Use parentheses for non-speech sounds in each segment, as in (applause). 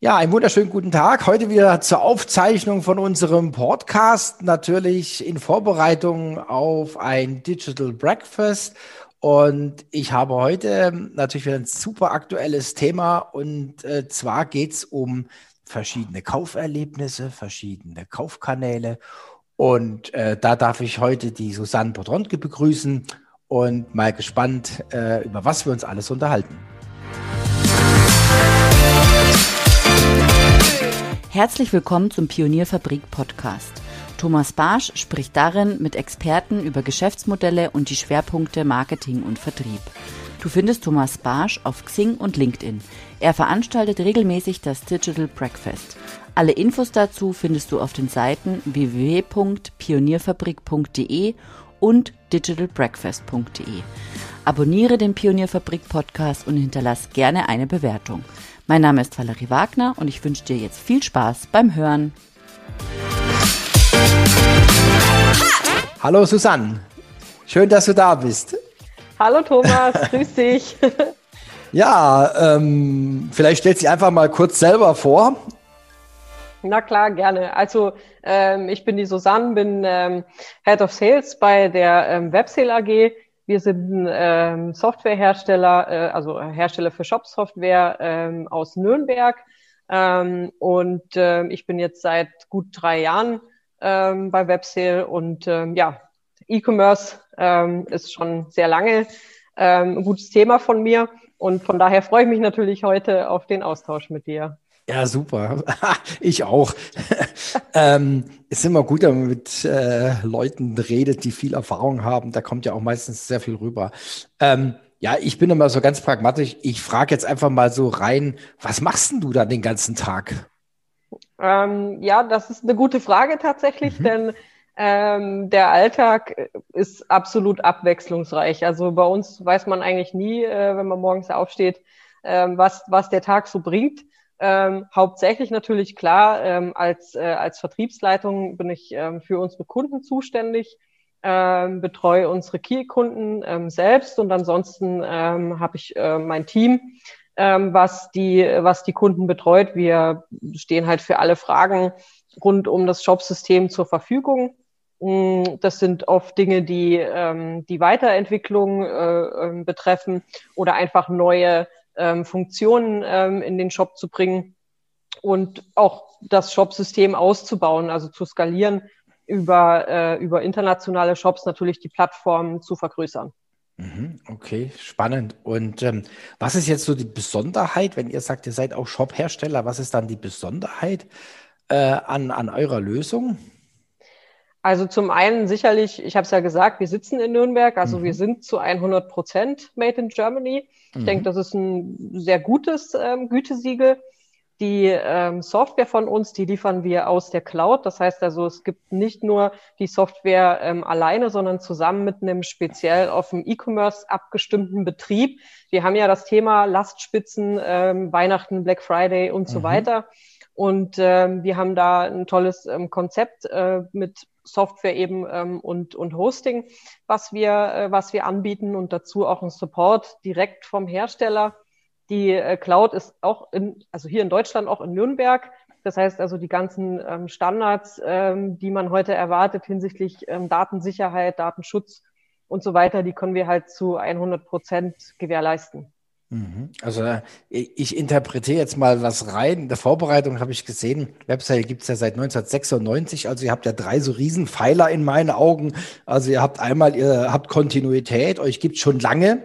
Ja, einen wunderschönen guten Tag. Heute wieder zur Aufzeichnung von unserem Podcast, natürlich in Vorbereitung auf ein Digital Breakfast. Und ich habe heute natürlich wieder ein super aktuelles Thema. Und äh, zwar geht es um verschiedene Kauferlebnisse, verschiedene Kaufkanäle. Und äh, da darf ich heute die Susanne Podronke begrüßen und mal gespannt, äh, über was wir uns alles unterhalten. Herzlich willkommen zum Pionierfabrik Podcast. Thomas Barsch spricht darin mit Experten über Geschäftsmodelle und die Schwerpunkte Marketing und Vertrieb. Du findest Thomas Barsch auf Xing und LinkedIn. Er veranstaltet regelmäßig das Digital Breakfast. Alle Infos dazu findest du auf den Seiten www.pionierfabrik.de und digitalbreakfast.de. Abonniere den Pionierfabrik Podcast und hinterlass gerne eine Bewertung. Mein Name ist Valerie Wagner und ich wünsche dir jetzt viel Spaß beim Hören. Hallo Susanne, schön, dass du da bist. Hallo Thomas, (laughs) grüß dich. Ja, ähm, vielleicht stellst du dich einfach mal kurz selber vor. Na klar, gerne. Also ähm, ich bin die Susanne, bin ähm, Head of Sales bei der ähm, Websale AG. Wir sind ähm, Softwarehersteller, äh, also Hersteller für Shop-Software ähm, aus Nürnberg. Ähm, und äh, ich bin jetzt seit gut drei Jahren ähm, bei Websale und ähm, ja, E-Commerce ähm, ist schon sehr lange ähm, ein gutes Thema von mir. Und von daher freue ich mich natürlich heute auf den Austausch mit dir. Ja, super. (laughs) Ich auch. (laughs) ähm, ist immer gut, wenn man mit äh, Leuten redet, die viel Erfahrung haben. Da kommt ja auch meistens sehr viel rüber. Ähm, ja, ich bin immer so ganz pragmatisch. Ich frage jetzt einfach mal so rein, was machst denn du da den ganzen Tag? Ähm, ja, das ist eine gute Frage tatsächlich, mhm. denn ähm, der Alltag ist absolut abwechslungsreich. Also bei uns weiß man eigentlich nie, äh, wenn man morgens aufsteht, äh, was, was der Tag so bringt. Ähm, hauptsächlich natürlich klar, ähm, als, äh, als Vertriebsleitung bin ich ähm, für unsere Kunden zuständig, ähm, betreue unsere Key-Kunden ähm, selbst und ansonsten ähm, habe ich äh, mein Team, ähm, was, die, was die Kunden betreut. Wir stehen halt für alle Fragen rund um das Shopsystem zur Verfügung. Mm, das sind oft Dinge, die ähm, die Weiterentwicklung äh, äh, betreffen oder einfach neue ähm, Funktionen ähm, in den Shop zu bringen und auch das Shop-System auszubauen, also zu skalieren, über, äh, über internationale Shops natürlich die Plattform zu vergrößern. Mhm, okay, spannend. Und ähm, was ist jetzt so die Besonderheit, wenn ihr sagt, ihr seid auch Shop-Hersteller, was ist dann die Besonderheit äh, an, an eurer Lösung? Also zum einen sicherlich, ich habe es ja gesagt, wir sitzen in Nürnberg, also mhm. wir sind zu 100 Prozent Made in Germany. Ich mhm. denke, das ist ein sehr gutes ähm, Gütesiegel. Die ähm, Software von uns, die liefern wir aus der Cloud. Das heißt also, es gibt nicht nur die Software ähm, alleine, sondern zusammen mit einem speziell auf dem E-Commerce abgestimmten Betrieb. Wir haben ja das Thema Lastspitzen, ähm, Weihnachten, Black Friday und so mhm. weiter. Und ähm, wir haben da ein tolles ähm, Konzept äh, mit Software eben ähm, und, und Hosting, was wir, äh, was wir anbieten und dazu auch ein Support direkt vom Hersteller. Die äh, Cloud ist auch in, also hier in Deutschland auch in Nürnberg. Das heißt also die ganzen ähm, Standards, ähm, die man heute erwartet hinsichtlich ähm, Datensicherheit, Datenschutz und so weiter, die können wir halt zu 100 Prozent gewährleisten. Mhm. Also äh, ich interpretiere jetzt mal was rein. In der Vorbereitung habe ich gesehen, Website gibt es ja seit 1996, also ihr habt ja drei so riesen Pfeiler in meinen Augen. Also ihr habt einmal, ihr habt Kontinuität, euch gibt schon lange.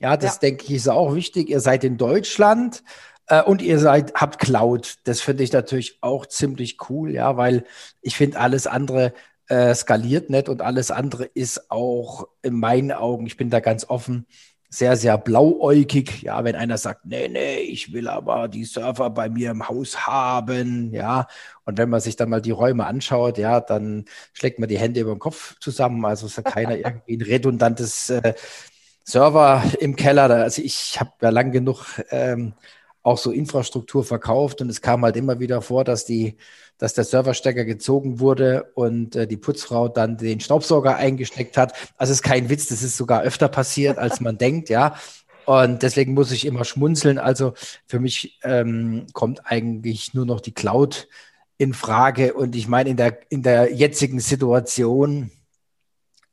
Ja, das ja. denke ich ist auch wichtig. Ihr seid in Deutschland äh, und ihr seid, habt Cloud. Das finde ich natürlich auch ziemlich cool, ja, weil ich finde alles andere äh, skaliert nicht und alles andere ist auch in meinen Augen, ich bin da ganz offen, sehr, sehr blauäugig. Ja, wenn einer sagt, nee, nee, ich will aber die Server bei mir im Haus haben, ja. Und wenn man sich dann mal die Räume anschaut, ja, dann schlägt man die Hände über den Kopf zusammen. Also es hat keiner (laughs) irgendwie ein redundantes äh, Server im Keller. Also ich habe ja lang genug ähm, auch so Infrastruktur verkauft und es kam halt immer wieder vor, dass die dass der Serverstecker gezogen wurde und äh, die Putzfrau dann den Staubsauger eingesteckt hat. Also ist kein Witz, das ist sogar öfter passiert, als man (laughs) denkt, ja. Und deswegen muss ich immer schmunzeln. Also für mich ähm, kommt eigentlich nur noch die Cloud in Frage. Und ich meine, in der, in der jetzigen Situation,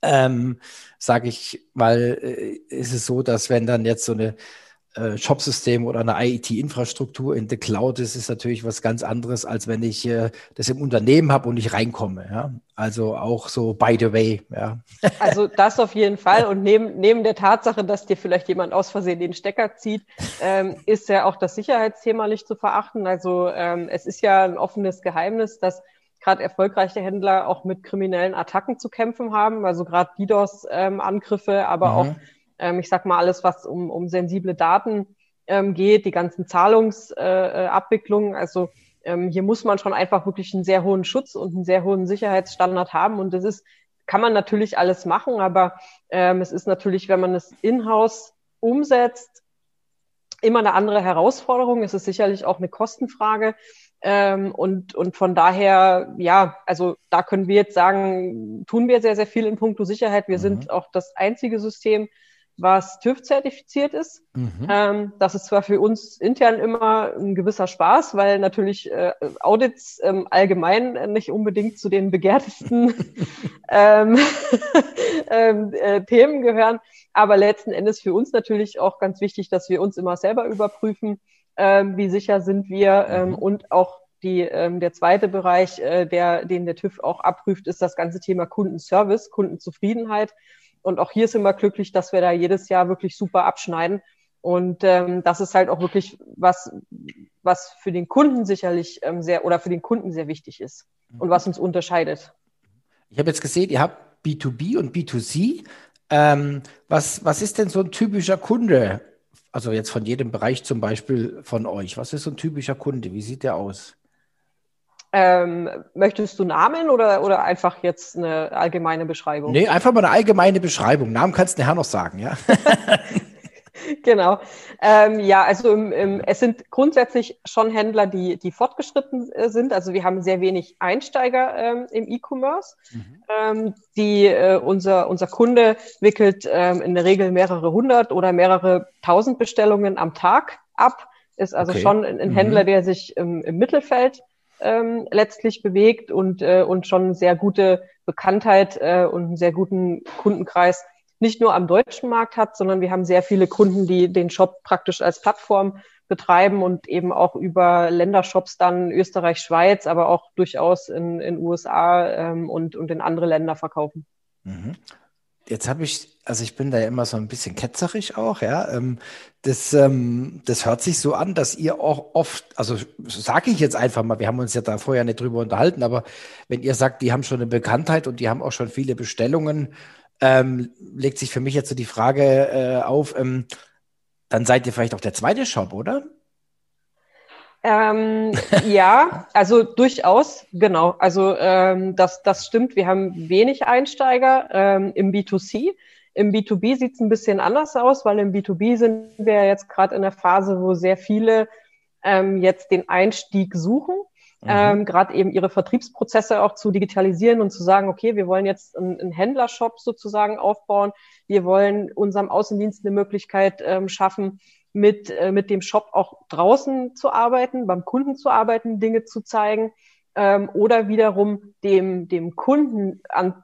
ähm, sage ich mal, äh, ist es so, dass wenn dann jetzt so eine äh, Shopsystem oder eine IT-Infrastruktur in der Cloud ist, ist natürlich was ganz anderes, als wenn ich äh, das im Unternehmen habe und ich reinkomme. Ja? Also auch so by the way. Ja. Also das auf jeden Fall. Und neben, neben der Tatsache, dass dir vielleicht jemand aus Versehen den Stecker zieht, ähm, ist ja auch das Sicherheitsthema nicht zu verachten. Also ähm, es ist ja ein offenes Geheimnis, dass gerade erfolgreiche Händler auch mit kriminellen Attacken zu kämpfen haben. Also gerade DDoS-Angriffe, ähm, aber mhm. auch ähm, ich sag mal, alles, was um, um sensible Daten ähm, geht, die ganzen Zahlungsabwicklungen. Äh, also ähm, hier muss man schon einfach wirklich einen sehr hohen Schutz und einen sehr hohen Sicherheitsstandard haben. Und das ist, kann man natürlich alles machen, aber ähm, es ist natürlich, wenn man es in-house umsetzt, immer eine andere Herausforderung. Es ist sicherlich auch eine Kostenfrage. Ähm, und, und von daher, ja, also da können wir jetzt sagen, tun wir sehr, sehr viel in puncto Sicherheit. Wir mhm. sind auch das einzige System, was TÜV-zertifiziert ist. Mhm. Ähm, das ist zwar für uns intern immer ein gewisser Spaß, weil natürlich äh, Audits ähm, allgemein nicht unbedingt zu den begehrtesten (laughs) ähm, (laughs) ähm, äh, Themen gehören, aber letzten Endes für uns natürlich auch ganz wichtig, dass wir uns immer selber überprüfen, ähm, wie sicher sind wir ähm, mhm. und auch die, ähm, der zweite Bereich, äh, der, den der TÜV auch abprüft, ist das ganze Thema Kundenservice, Kundenzufriedenheit. Und auch hier sind wir glücklich, dass wir da jedes Jahr wirklich super abschneiden. Und ähm, das ist halt auch wirklich was, was für den Kunden sicherlich ähm, sehr oder für den Kunden sehr wichtig ist und was uns unterscheidet. Ich habe jetzt gesehen, ihr habt B2B und B2C. Ähm, was, was ist denn so ein typischer Kunde? Also jetzt von jedem Bereich zum Beispiel von euch. Was ist so ein typischer Kunde? Wie sieht der aus? Ähm, möchtest du Namen oder, oder einfach jetzt eine allgemeine Beschreibung? Nee, einfach mal eine allgemeine Beschreibung. Namen kannst du nachher noch sagen, ja? (laughs) genau. Ähm, ja, also im, im, es sind grundsätzlich schon Händler, die, die fortgeschritten äh, sind. Also wir haben sehr wenig Einsteiger ähm, im E-Commerce. Mhm. Ähm, die äh, unser, unser Kunde wickelt ähm, in der Regel mehrere hundert oder mehrere tausend Bestellungen am Tag ab. Ist also okay. schon ein, ein Händler, mhm. der sich im, im Mittelfeld ähm, letztlich bewegt und, äh, und schon sehr gute Bekanntheit äh, und einen sehr guten Kundenkreis nicht nur am deutschen Markt hat, sondern wir haben sehr viele Kunden, die den Shop praktisch als Plattform betreiben und eben auch über Ländershops dann Österreich, Schweiz, aber auch durchaus in, in USA ähm, und, und in andere Länder verkaufen. Mhm. Jetzt habe ich, also ich bin da ja immer so ein bisschen ketzerig auch, ja. Ähm, das, ähm, das hört sich so an, dass ihr auch oft, also sage ich jetzt einfach mal, wir haben uns ja da vorher nicht drüber unterhalten, aber wenn ihr sagt, die haben schon eine Bekanntheit und die haben auch schon viele Bestellungen, ähm, legt sich für mich jetzt so die Frage äh, auf, ähm, dann seid ihr vielleicht auch der zweite Shop, oder? Ähm, ja, also durchaus, genau. Also ähm, das, das stimmt. Wir haben wenig Einsteiger ähm, im B2C. Im B2B sieht es ein bisschen anders aus, weil im B2B sind wir jetzt gerade in der Phase, wo sehr viele ähm, jetzt den Einstieg suchen, mhm. ähm, gerade eben ihre Vertriebsprozesse auch zu digitalisieren und zu sagen, okay, wir wollen jetzt einen, einen Händlershop sozusagen aufbauen. Wir wollen unserem Außendienst eine Möglichkeit ähm, schaffen, mit, äh, mit dem Shop auch draußen zu arbeiten, beim Kunden zu arbeiten, Dinge zu zeigen ähm, oder wiederum dem, dem Kunden an,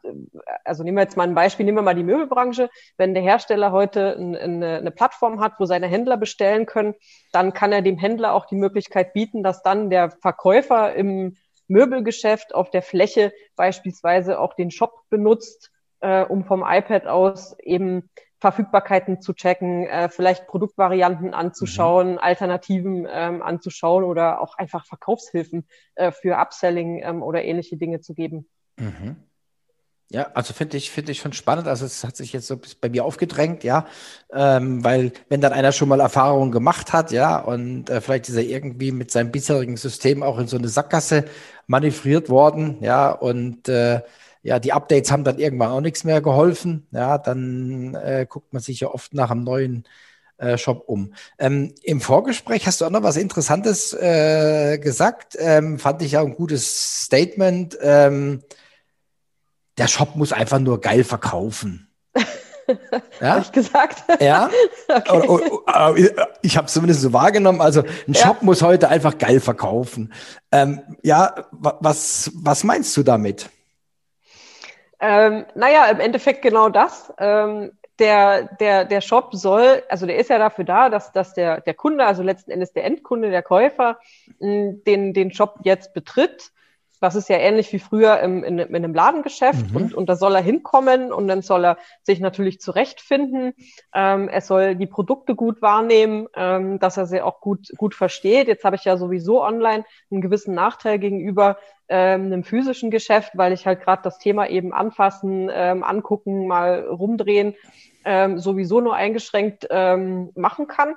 also nehmen wir jetzt mal ein Beispiel, nehmen wir mal die Möbelbranche. Wenn der Hersteller heute ein, eine, eine Plattform hat, wo seine Händler bestellen können, dann kann er dem Händler auch die Möglichkeit bieten, dass dann der Verkäufer im Möbelgeschäft auf der Fläche beispielsweise auch den Shop benutzt, äh, um vom iPad aus eben Verfügbarkeiten zu checken, äh, vielleicht Produktvarianten anzuschauen, mhm. Alternativen ähm, anzuschauen oder auch einfach Verkaufshilfen äh, für Upselling ähm, oder ähnliche Dinge zu geben. Mhm. Ja, also finde ich, finde ich schon spannend. Also es hat sich jetzt so bei mir aufgedrängt, ja, ähm, weil wenn dann einer schon mal Erfahrungen gemacht hat, ja, und äh, vielleicht ist er irgendwie mit seinem bisherigen System auch in so eine Sackgasse manövriert worden, ja, und äh, ja, die Updates haben dann irgendwann auch nichts mehr geholfen. Ja, dann äh, guckt man sich ja oft nach einem neuen äh, Shop um. Ähm, Im Vorgespräch hast du auch noch was Interessantes äh, gesagt. Ähm, fand ich ja ein gutes Statement. Ähm, der Shop muss einfach nur geil verkaufen. (laughs) Ja? habe ich gesagt? Ja. (laughs) okay. und, und, ich habe es zumindest so wahrgenommen. Also ein Shop ja. muss heute einfach geil verkaufen. Ähm, ja, was, was meinst du damit? Ähm, naja, im Endeffekt genau das. Ähm, der, der, der Shop soll, also der ist ja dafür da, dass, dass der, der Kunde, also letzten Endes der Endkunde, der Käufer, den, den Shop jetzt betritt das ist ja ähnlich wie früher im, in, in einem Ladengeschäft mhm. und, und da soll er hinkommen und dann soll er sich natürlich zurechtfinden. Ähm, er soll die Produkte gut wahrnehmen, ähm, dass er sie auch gut, gut versteht. Jetzt habe ich ja sowieso online einen gewissen Nachteil gegenüber ähm, einem physischen Geschäft, weil ich halt gerade das Thema eben anfassen, ähm, angucken, mal rumdrehen ähm, sowieso nur eingeschränkt ähm, machen kann.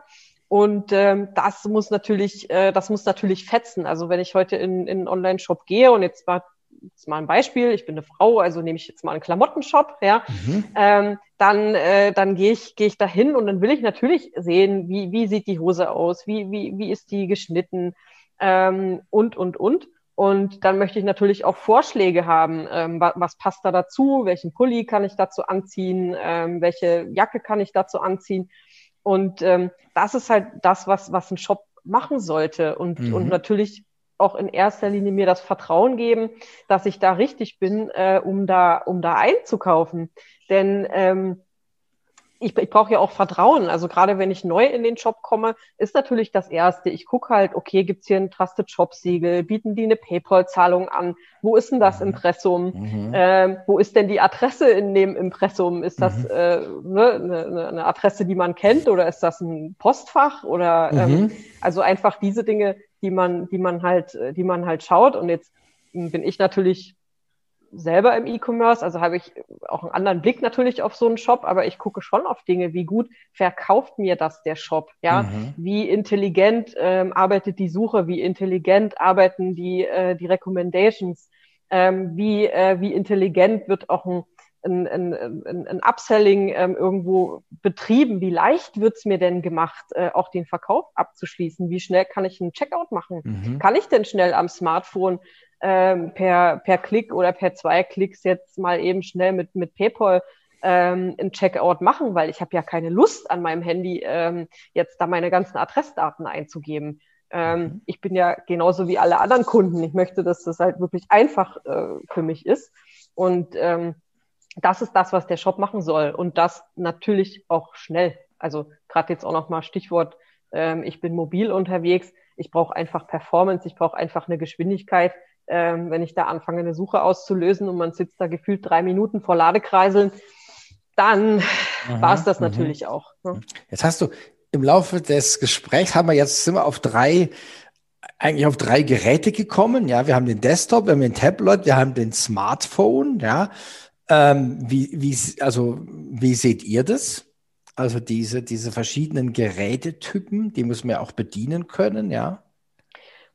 Und ähm, das muss natürlich, äh, das muss natürlich fetzen. Also wenn ich heute in, in einen Online-Shop gehe und jetzt war jetzt mal ein Beispiel, ich bin eine Frau, also nehme ich jetzt mal einen Klamottenshop, ja, mhm. ähm, dann, äh, dann gehe ich, gehe ich da hin und dann will ich natürlich sehen, wie, wie sieht die Hose aus, wie, wie, wie ist die geschnitten ähm, und, und, und. Und dann möchte ich natürlich auch Vorschläge haben, ähm, was, was passt da dazu, welchen Pulli kann ich dazu anziehen, ähm, welche Jacke kann ich dazu anziehen. Und ähm, das ist halt das, was, was ein Shop machen sollte. Und, mhm. und natürlich auch in erster Linie mir das Vertrauen geben, dass ich da richtig bin, äh, um da, um da einzukaufen. Denn ähm, ich, ich brauche ja auch Vertrauen. Also gerade wenn ich neu in den Shop komme, ist natürlich das Erste. Ich gucke halt, okay, gibt's hier ein Trusted Shop-Siegel? Bieten die eine PayPal-Zahlung an? Wo ist denn das mhm. Impressum? Mhm. Ähm, wo ist denn die Adresse in dem Impressum? Ist das mhm. äh, ne, eine, eine Adresse, die man kennt oder ist das ein Postfach? Oder ähm, mhm. also einfach diese Dinge, die man, die man halt, die man halt schaut. Und jetzt bin ich natürlich selber im E-Commerce, also habe ich auch einen anderen Blick natürlich auf so einen Shop, aber ich gucke schon auf Dinge, wie gut verkauft mir das der Shop, ja, mhm. wie intelligent ähm, arbeitet die Suche, wie intelligent arbeiten die äh, die Recommendations, ähm, wie äh, wie intelligent wird auch ein ein, ein, ein, Upselling ähm, irgendwo betrieben? Wie leicht wird's mir denn gemacht, äh, auch den Verkauf abzuschließen? Wie schnell kann ich einen Checkout machen? Mhm. Kann ich denn schnell am Smartphone ähm, per, per Klick oder per zwei Klicks jetzt mal eben schnell mit, mit PayPal ähm, ein Checkout machen, weil ich habe ja keine Lust an meinem Handy ähm, jetzt da meine ganzen Adressdaten einzugeben. Ähm, mhm. Ich bin ja genauso wie alle anderen Kunden. Ich möchte, dass das halt wirklich einfach äh, für mich ist. Und ähm, das ist das, was der Shop machen soll. Und das natürlich auch schnell. Also gerade jetzt auch nochmal Stichwort, ähm, ich bin mobil unterwegs. Ich brauche einfach Performance, ich brauche einfach eine Geschwindigkeit, ähm, wenn ich da anfange, eine Suche auszulösen und man sitzt da gefühlt drei Minuten vor Ladekreiseln, dann war es das mhm. natürlich auch. Ne? Jetzt hast du im Laufe des Gesprächs haben wir jetzt sind wir auf drei eigentlich auf drei Geräte gekommen. Ja, wir haben den Desktop, wir haben den Tablet, wir haben den Smartphone. Ja, ähm, wie, wie, also wie seht ihr das? Also diese, diese verschiedenen Gerätetypen, die muss man auch bedienen können, ja.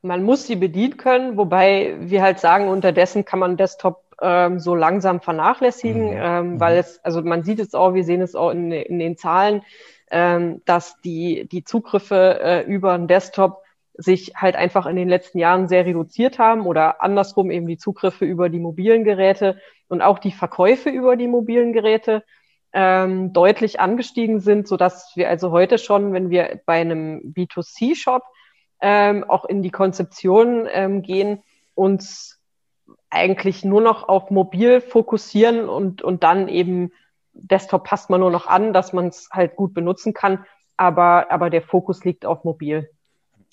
Man muss sie bedienen können, wobei wir halt sagen, unterdessen kann man Desktop ähm, so langsam vernachlässigen, mhm. ähm, mhm. weil es, also man sieht es auch, wir sehen es auch in, in den Zahlen, ähm, dass die, die Zugriffe äh, über einen Desktop sich halt einfach in den letzten Jahren sehr reduziert haben oder andersrum eben die Zugriffe über die mobilen Geräte und auch die Verkäufe über die mobilen Geräte ähm, deutlich angestiegen sind, so dass wir also heute schon, wenn wir bei einem B2C-Shop ähm, auch in die Konzeption ähm, gehen, uns eigentlich nur noch auf mobil fokussieren und, und dann eben Desktop passt man nur noch an, dass man es halt gut benutzen kann, aber, aber der Fokus liegt auf mobil.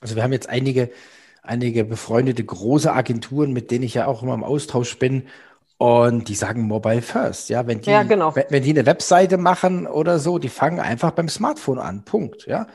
Also wir haben jetzt einige, einige befreundete große Agenturen, mit denen ich ja auch immer im Austausch bin. Und die sagen Mobile First, ja. Wenn die, ja, genau. wenn, wenn die eine Webseite machen oder so, die fangen einfach beim Smartphone an. Punkt, ja.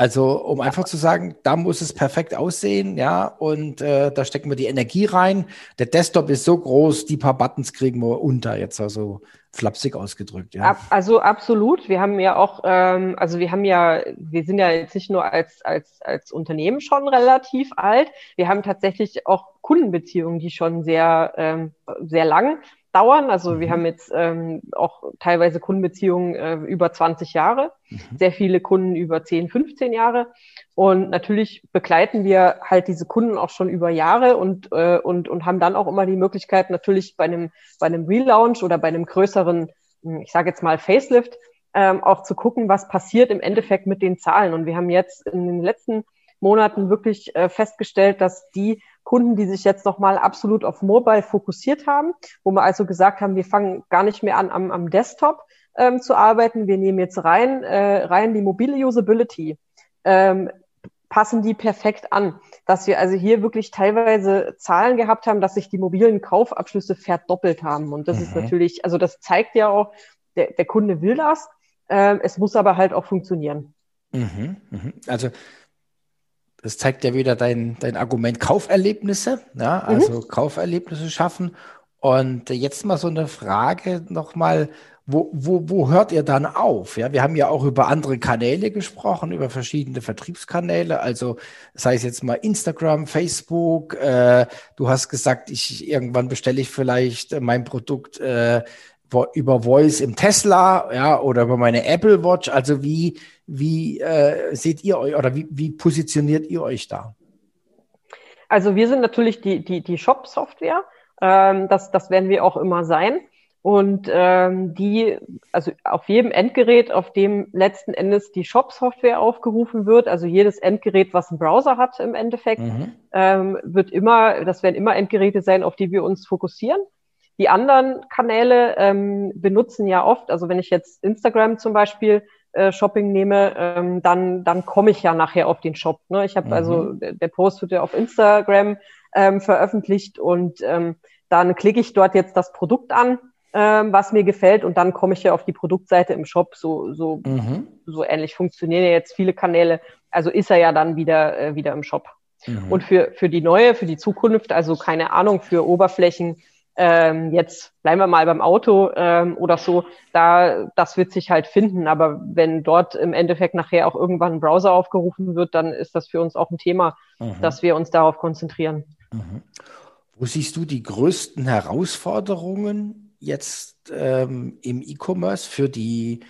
Also, um einfach zu sagen, da muss es perfekt aussehen, ja, und äh, da stecken wir die Energie rein. Der Desktop ist so groß, die paar Buttons kriegen wir unter, jetzt also flapsig ausgedrückt, ja. Ab, also absolut. Wir haben ja auch, ähm, also wir haben ja, wir sind ja jetzt nicht nur als, als, als Unternehmen schon relativ alt, wir haben tatsächlich auch Kundenbeziehungen, die schon sehr, ähm, sehr lang dauern. Also wir mhm. haben jetzt ähm, auch teilweise Kundenbeziehungen äh, über 20 Jahre, mhm. sehr viele Kunden über 10, 15 Jahre. Und natürlich begleiten wir halt diese Kunden auch schon über Jahre und, äh, und, und haben dann auch immer die Möglichkeit, natürlich bei einem, bei einem Relaunch oder bei einem größeren ich sage jetzt mal Facelift, ähm, auch zu gucken, was passiert im Endeffekt mit den Zahlen. Und wir haben jetzt in den letzten Monaten wirklich äh, festgestellt, dass die Kunden, die sich jetzt nochmal absolut auf Mobile fokussiert haben, wo wir also gesagt haben, wir fangen gar nicht mehr an, am, am Desktop ähm, zu arbeiten, wir nehmen jetzt rein, äh, rein die mobile Usability, ähm, passen die perfekt an. Dass wir also hier wirklich teilweise Zahlen gehabt haben, dass sich die mobilen Kaufabschlüsse verdoppelt haben. Und das mhm. ist natürlich, also das zeigt ja auch, der, der Kunde will das, äh, es muss aber halt auch funktionieren. Mhm, mhm. Also das zeigt ja wieder dein, dein Argument Kauferlebnisse, ja, also mhm. Kauferlebnisse schaffen. Und jetzt mal so eine Frage nochmal, wo, wo, wo hört ihr dann auf? Ja, wir haben ja auch über andere Kanäle gesprochen, über verschiedene Vertriebskanäle, also sei es jetzt mal Instagram, Facebook. Äh, du hast gesagt, ich irgendwann bestelle ich vielleicht mein Produkt äh, über Voice im Tesla, ja, oder über meine Apple Watch. Also wie, wie äh, seht ihr euch oder wie, wie positioniert ihr euch da? Also wir sind natürlich die, die, die Shop-Software. Ähm, das, das werden wir auch immer sein. Und ähm, die, also auf jedem Endgerät, auf dem letzten Endes die Shop-Software aufgerufen wird, also jedes Endgerät, was einen Browser hat im Endeffekt, mhm. ähm, wird immer, das werden immer Endgeräte sein, auf die wir uns fokussieren. Die anderen Kanäle ähm, benutzen ja oft, also wenn ich jetzt Instagram zum Beispiel äh, Shopping nehme, ähm, dann, dann komme ich ja nachher auf den Shop. Ne? Ich habe also, mhm. also, der Post wird ja auf Instagram ähm, veröffentlicht und ähm, dann klicke ich dort jetzt das Produkt an, ähm, was mir gefällt und dann komme ich ja auf die Produktseite im Shop. So, so, mhm. so ähnlich funktionieren ja jetzt viele Kanäle. Also ist er ja dann wieder, äh, wieder im Shop. Mhm. Und für, für die neue, für die Zukunft, also keine Ahnung, für Oberflächen, ähm, jetzt bleiben wir mal beim Auto ähm, oder so, da das wird sich halt finden. Aber wenn dort im Endeffekt nachher auch irgendwann ein Browser aufgerufen wird, dann ist das für uns auch ein Thema, mhm. dass wir uns darauf konzentrieren. Mhm. Wo siehst du die größten Herausforderungen jetzt ähm, im E-Commerce für die,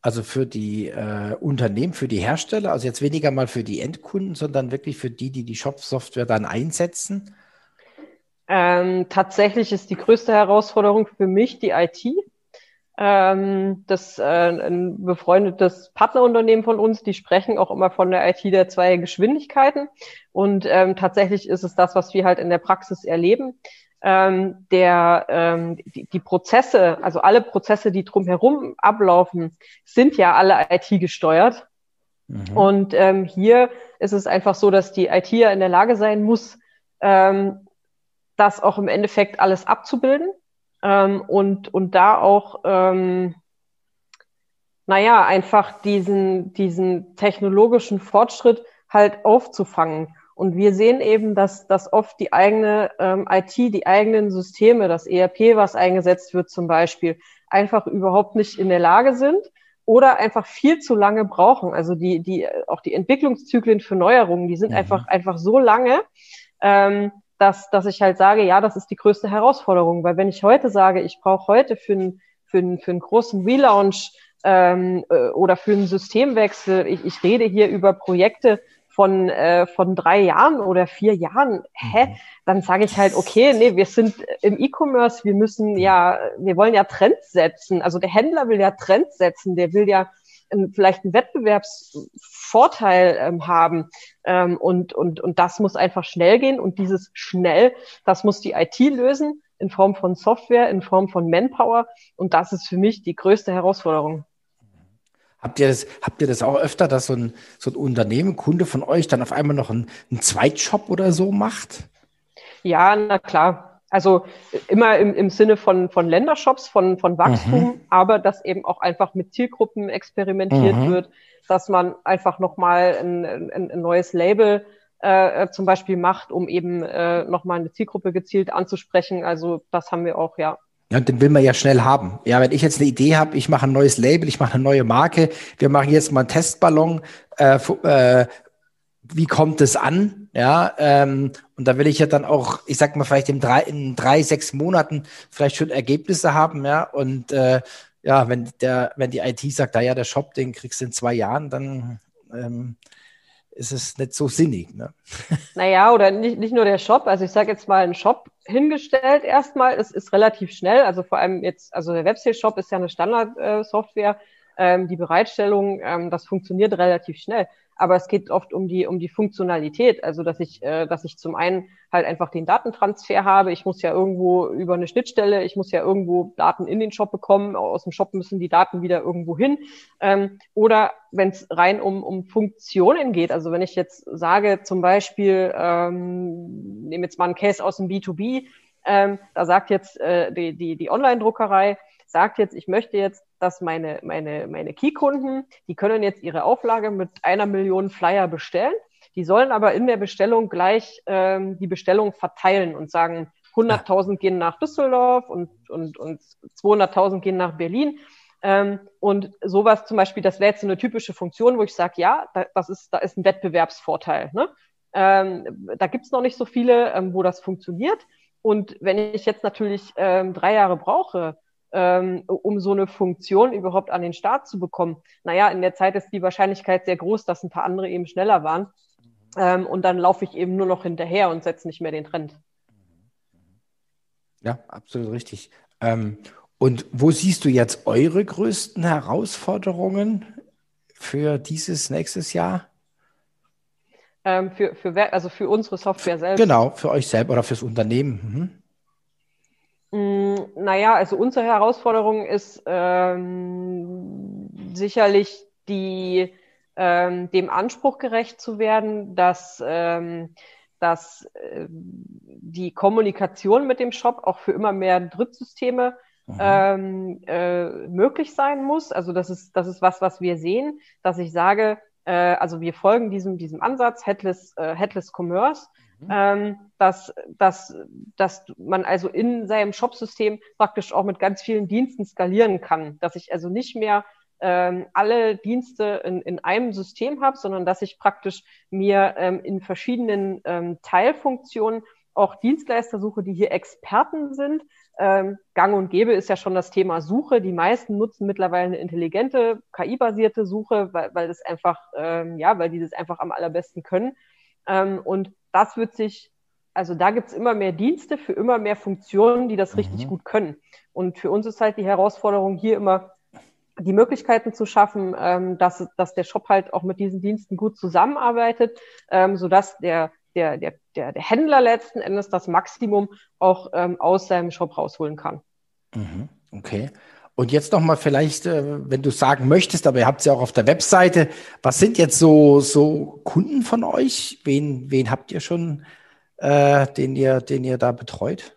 also für die äh, Unternehmen, für die Hersteller? Also jetzt weniger mal für die Endkunden, sondern wirklich für die, die die Shop-Software dann einsetzen? Ähm, tatsächlich ist die größte Herausforderung für mich die IT. Ähm, das äh, ein befreundetes Partnerunternehmen von uns, die sprechen auch immer von der IT der zwei Geschwindigkeiten. Und ähm, tatsächlich ist es das, was wir halt in der Praxis erleben. Ähm, der, ähm, die, die Prozesse, also alle Prozesse, die drumherum ablaufen, sind ja alle IT gesteuert. Mhm. Und ähm, hier ist es einfach so, dass die IT ja in der Lage sein muss, ähm, das auch im Endeffekt alles abzubilden ähm, und, und da auch, ähm, naja, einfach diesen, diesen technologischen Fortschritt halt aufzufangen. Und wir sehen eben, dass, dass oft die eigene ähm, IT, die eigenen Systeme, das ERP, was eingesetzt wird zum Beispiel, einfach überhaupt nicht in der Lage sind oder einfach viel zu lange brauchen. Also die, die, auch die Entwicklungszyklen für Neuerungen, die sind mhm. einfach, einfach so lange, ähm, dass, dass ich halt sage, ja, das ist die größte Herausforderung. Weil wenn ich heute sage, ich brauche heute für, ein, für, für einen großen Relaunch ähm, äh, oder für einen Systemwechsel, ich, ich rede hier über Projekte von, äh, von drei Jahren oder vier Jahren, hä? Mhm. Dann sage ich halt, okay, nee, wir sind im E-Commerce, wir müssen ja, wir wollen ja Trends setzen. Also der Händler will ja Trends setzen, der will ja vielleicht einen Wettbewerbsvorteil ähm, haben. Ähm, und, und, und das muss einfach schnell gehen. Und dieses schnell, das muss die IT lösen in Form von Software, in Form von Manpower. Und das ist für mich die größte Herausforderung. Habt ihr das, habt ihr das auch öfter, dass so ein, so ein Unternehmen, Kunde von euch dann auf einmal noch einen, einen Zweitjob oder so macht? Ja, na klar. Also immer im, im Sinne von, von Ländershops, von, von Wachstum, mhm. aber dass eben auch einfach mit Zielgruppen experimentiert mhm. wird, dass man einfach nochmal ein, ein, ein neues Label äh, zum Beispiel macht, um eben äh, nochmal eine Zielgruppe gezielt anzusprechen. Also das haben wir auch, ja. Ja, den will man ja schnell haben. Ja, wenn ich jetzt eine Idee habe, ich mache ein neues Label, ich mache eine neue Marke, wir machen jetzt mal einen Testballon, äh, äh, wie kommt es an? Ja, ähm, und da will ich ja dann auch, ich sag mal, vielleicht in drei, in drei, sechs Monaten vielleicht schon Ergebnisse haben, ja. Und äh, ja, wenn der, wenn die IT sagt, da ja, der Shop, den kriegst du in zwei Jahren, dann ähm, ist es nicht so sinnig. Ne? (laughs) Naja, oder nicht, nicht nur der Shop. Also ich sage jetzt mal, ein Shop hingestellt erstmal. Es ist relativ schnell. Also vor allem jetzt, also der Websale-Shop ist ja eine Standard-Software. Ähm, die Bereitstellung, ähm, das funktioniert relativ schnell aber es geht oft um die, um die Funktionalität. Also, dass ich, äh, dass ich zum einen halt einfach den Datentransfer habe. Ich muss ja irgendwo über eine Schnittstelle, ich muss ja irgendwo Daten in den Shop bekommen. Aus dem Shop müssen die Daten wieder irgendwo hin. Ähm, oder wenn es rein um, um Funktionen geht. Also, wenn ich jetzt sage, zum Beispiel, ähm, nehme jetzt mal einen Case aus dem B2B, ähm, da sagt jetzt äh, die, die, die Online-Druckerei, sagt jetzt, ich möchte jetzt, dass meine, meine, meine Key-Kunden, die können jetzt ihre Auflage mit einer Million Flyer bestellen. Die sollen aber in der Bestellung gleich ähm, die Bestellung verteilen und sagen, 100.000 gehen nach Düsseldorf und, und, und 200.000 gehen nach Berlin. Ähm, und sowas zum Beispiel, das wäre jetzt so eine typische Funktion, wo ich sage, ja, da, das ist, da ist ein Wettbewerbsvorteil. Ne? Ähm, da gibt's noch nicht so viele, ähm, wo das funktioniert. Und wenn ich jetzt natürlich ähm, drei Jahre brauche, ähm, um so eine Funktion überhaupt an den Start zu bekommen. Naja, in der Zeit ist die Wahrscheinlichkeit sehr groß, dass ein paar andere eben schneller waren. Ähm, und dann laufe ich eben nur noch hinterher und setze nicht mehr den Trend. Ja, absolut richtig. Ähm, und wo siehst du jetzt eure größten Herausforderungen für dieses nächstes Jahr? Ähm, für, für, also für unsere Software selbst. Genau, für euch selber oder fürs Unternehmen. Mhm. Naja, also unsere Herausforderung ist ähm, sicherlich die, ähm, dem Anspruch gerecht zu werden, dass, ähm, dass äh, die Kommunikation mit dem Shop auch für immer mehr Drittsysteme mhm. ähm, äh, möglich sein muss. Also das ist, das ist was, was wir sehen, dass ich sage, äh, also wir folgen diesem, diesem Ansatz, Headless, äh, Headless Commerce. Ähm, dass, dass, dass man also in seinem Shopsystem praktisch auch mit ganz vielen Diensten skalieren kann, dass ich also nicht mehr ähm, alle Dienste in, in einem System habe, sondern dass ich praktisch mir ähm, in verschiedenen ähm, Teilfunktionen auch Dienstleister suche, die hier Experten sind. Ähm, Gang und Gäbe ist ja schon das Thema Suche. Die meisten nutzen mittlerweile eine intelligente, KI-basierte Suche, weil, weil das einfach, ähm, ja, weil die das einfach am allerbesten können. Ähm, und das wird sich, also da gibt's immer mehr Dienste für immer mehr Funktionen, die das mhm. richtig gut können. Und für uns ist halt die Herausforderung hier immer, die Möglichkeiten zu schaffen, ähm, dass, dass der Shop halt auch mit diesen Diensten gut zusammenarbeitet, ähm, sodass der, der, der, der, der Händler letzten Endes das Maximum auch ähm, aus seinem Shop rausholen kann. Mhm. Okay. Und jetzt noch mal vielleicht, äh, wenn du sagen möchtest, aber ihr habt es ja auch auf der Webseite, was sind jetzt so, so Kunden von euch? Wen, wen habt ihr schon, äh, den, ihr, den ihr da betreut?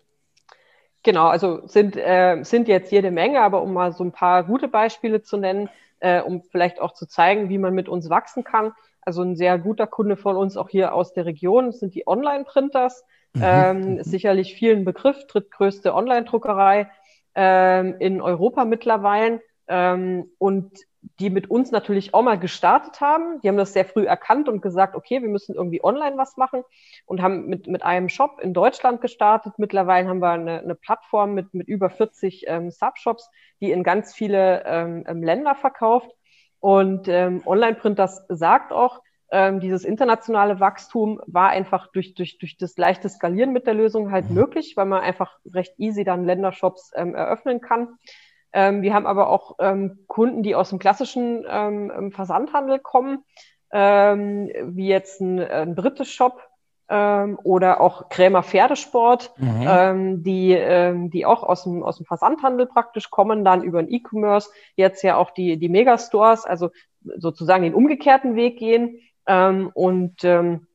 Genau, also sind, äh, sind jetzt jede Menge, aber um mal so ein paar gute Beispiele zu nennen, äh, um vielleicht auch zu zeigen, wie man mit uns wachsen kann. Also ein sehr guter Kunde von uns auch hier aus der Region sind die Online-Printers. Mhm. Ähm, mhm. sicherlich vielen Begriff, drittgrößte Online-Druckerei ähm, in Europa mittlerweile ähm, und die mit uns natürlich auch mal gestartet haben. Die haben das sehr früh erkannt und gesagt, okay, wir müssen irgendwie online was machen und haben mit, mit einem Shop in Deutschland gestartet. Mittlerweile haben wir eine, eine Plattform mit, mit über 40 ähm, Subshops, die in ganz viele ähm, Länder verkauft. Und ähm, Online-Printers sagt auch, ähm, dieses internationale Wachstum war einfach durch, durch, durch das leichte Skalieren mit der Lösung halt mhm. möglich, weil man einfach recht easy dann Ländershops ähm, eröffnen kann. Ähm, wir haben aber auch ähm, Kunden, die aus dem klassischen ähm, Versandhandel kommen, ähm, wie jetzt ein, ein British Shop, ähm, oder auch Krämer Pferdesport, mhm. ähm, die, ähm, die auch aus dem, aus dem Versandhandel praktisch kommen, dann über den E-Commerce, jetzt ja auch die, die Megastores, also sozusagen den umgekehrten Weg gehen. Ähm, und ähm,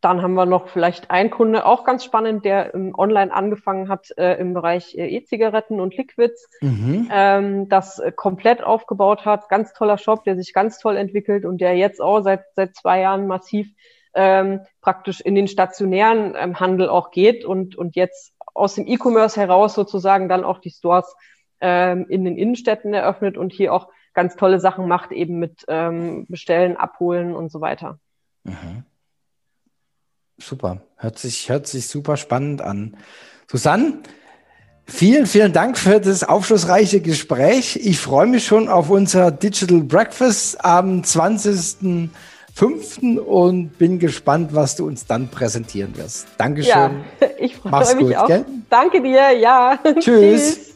dann haben wir noch vielleicht einen Kunde, auch ganz spannend, der ähm, online angefangen hat äh, im Bereich äh, E-Zigaretten und Liquids, mhm. ähm, das äh, komplett aufgebaut hat. Ganz toller Shop, der sich ganz toll entwickelt und der jetzt auch seit, seit zwei Jahren massiv ähm, praktisch in den stationären ähm, Handel auch geht und, und jetzt aus dem E-Commerce heraus sozusagen dann auch die Stores ähm, in den Innenstädten eröffnet und hier auch ganz tolle Sachen macht, eben mit ähm, Bestellen, Abholen und so weiter. Mhm. Super, hört sich, hört sich super spannend an. Susanne, vielen, vielen Dank für das aufschlussreiche Gespräch. Ich freue mich schon auf unser Digital Breakfast am 20. fünften und bin gespannt, was du uns dann präsentieren wirst. Dankeschön. Ja, (laughs) ich freue mich gut, auch. Gell? Danke dir, ja. (laughs) Tschüss. Tschüss.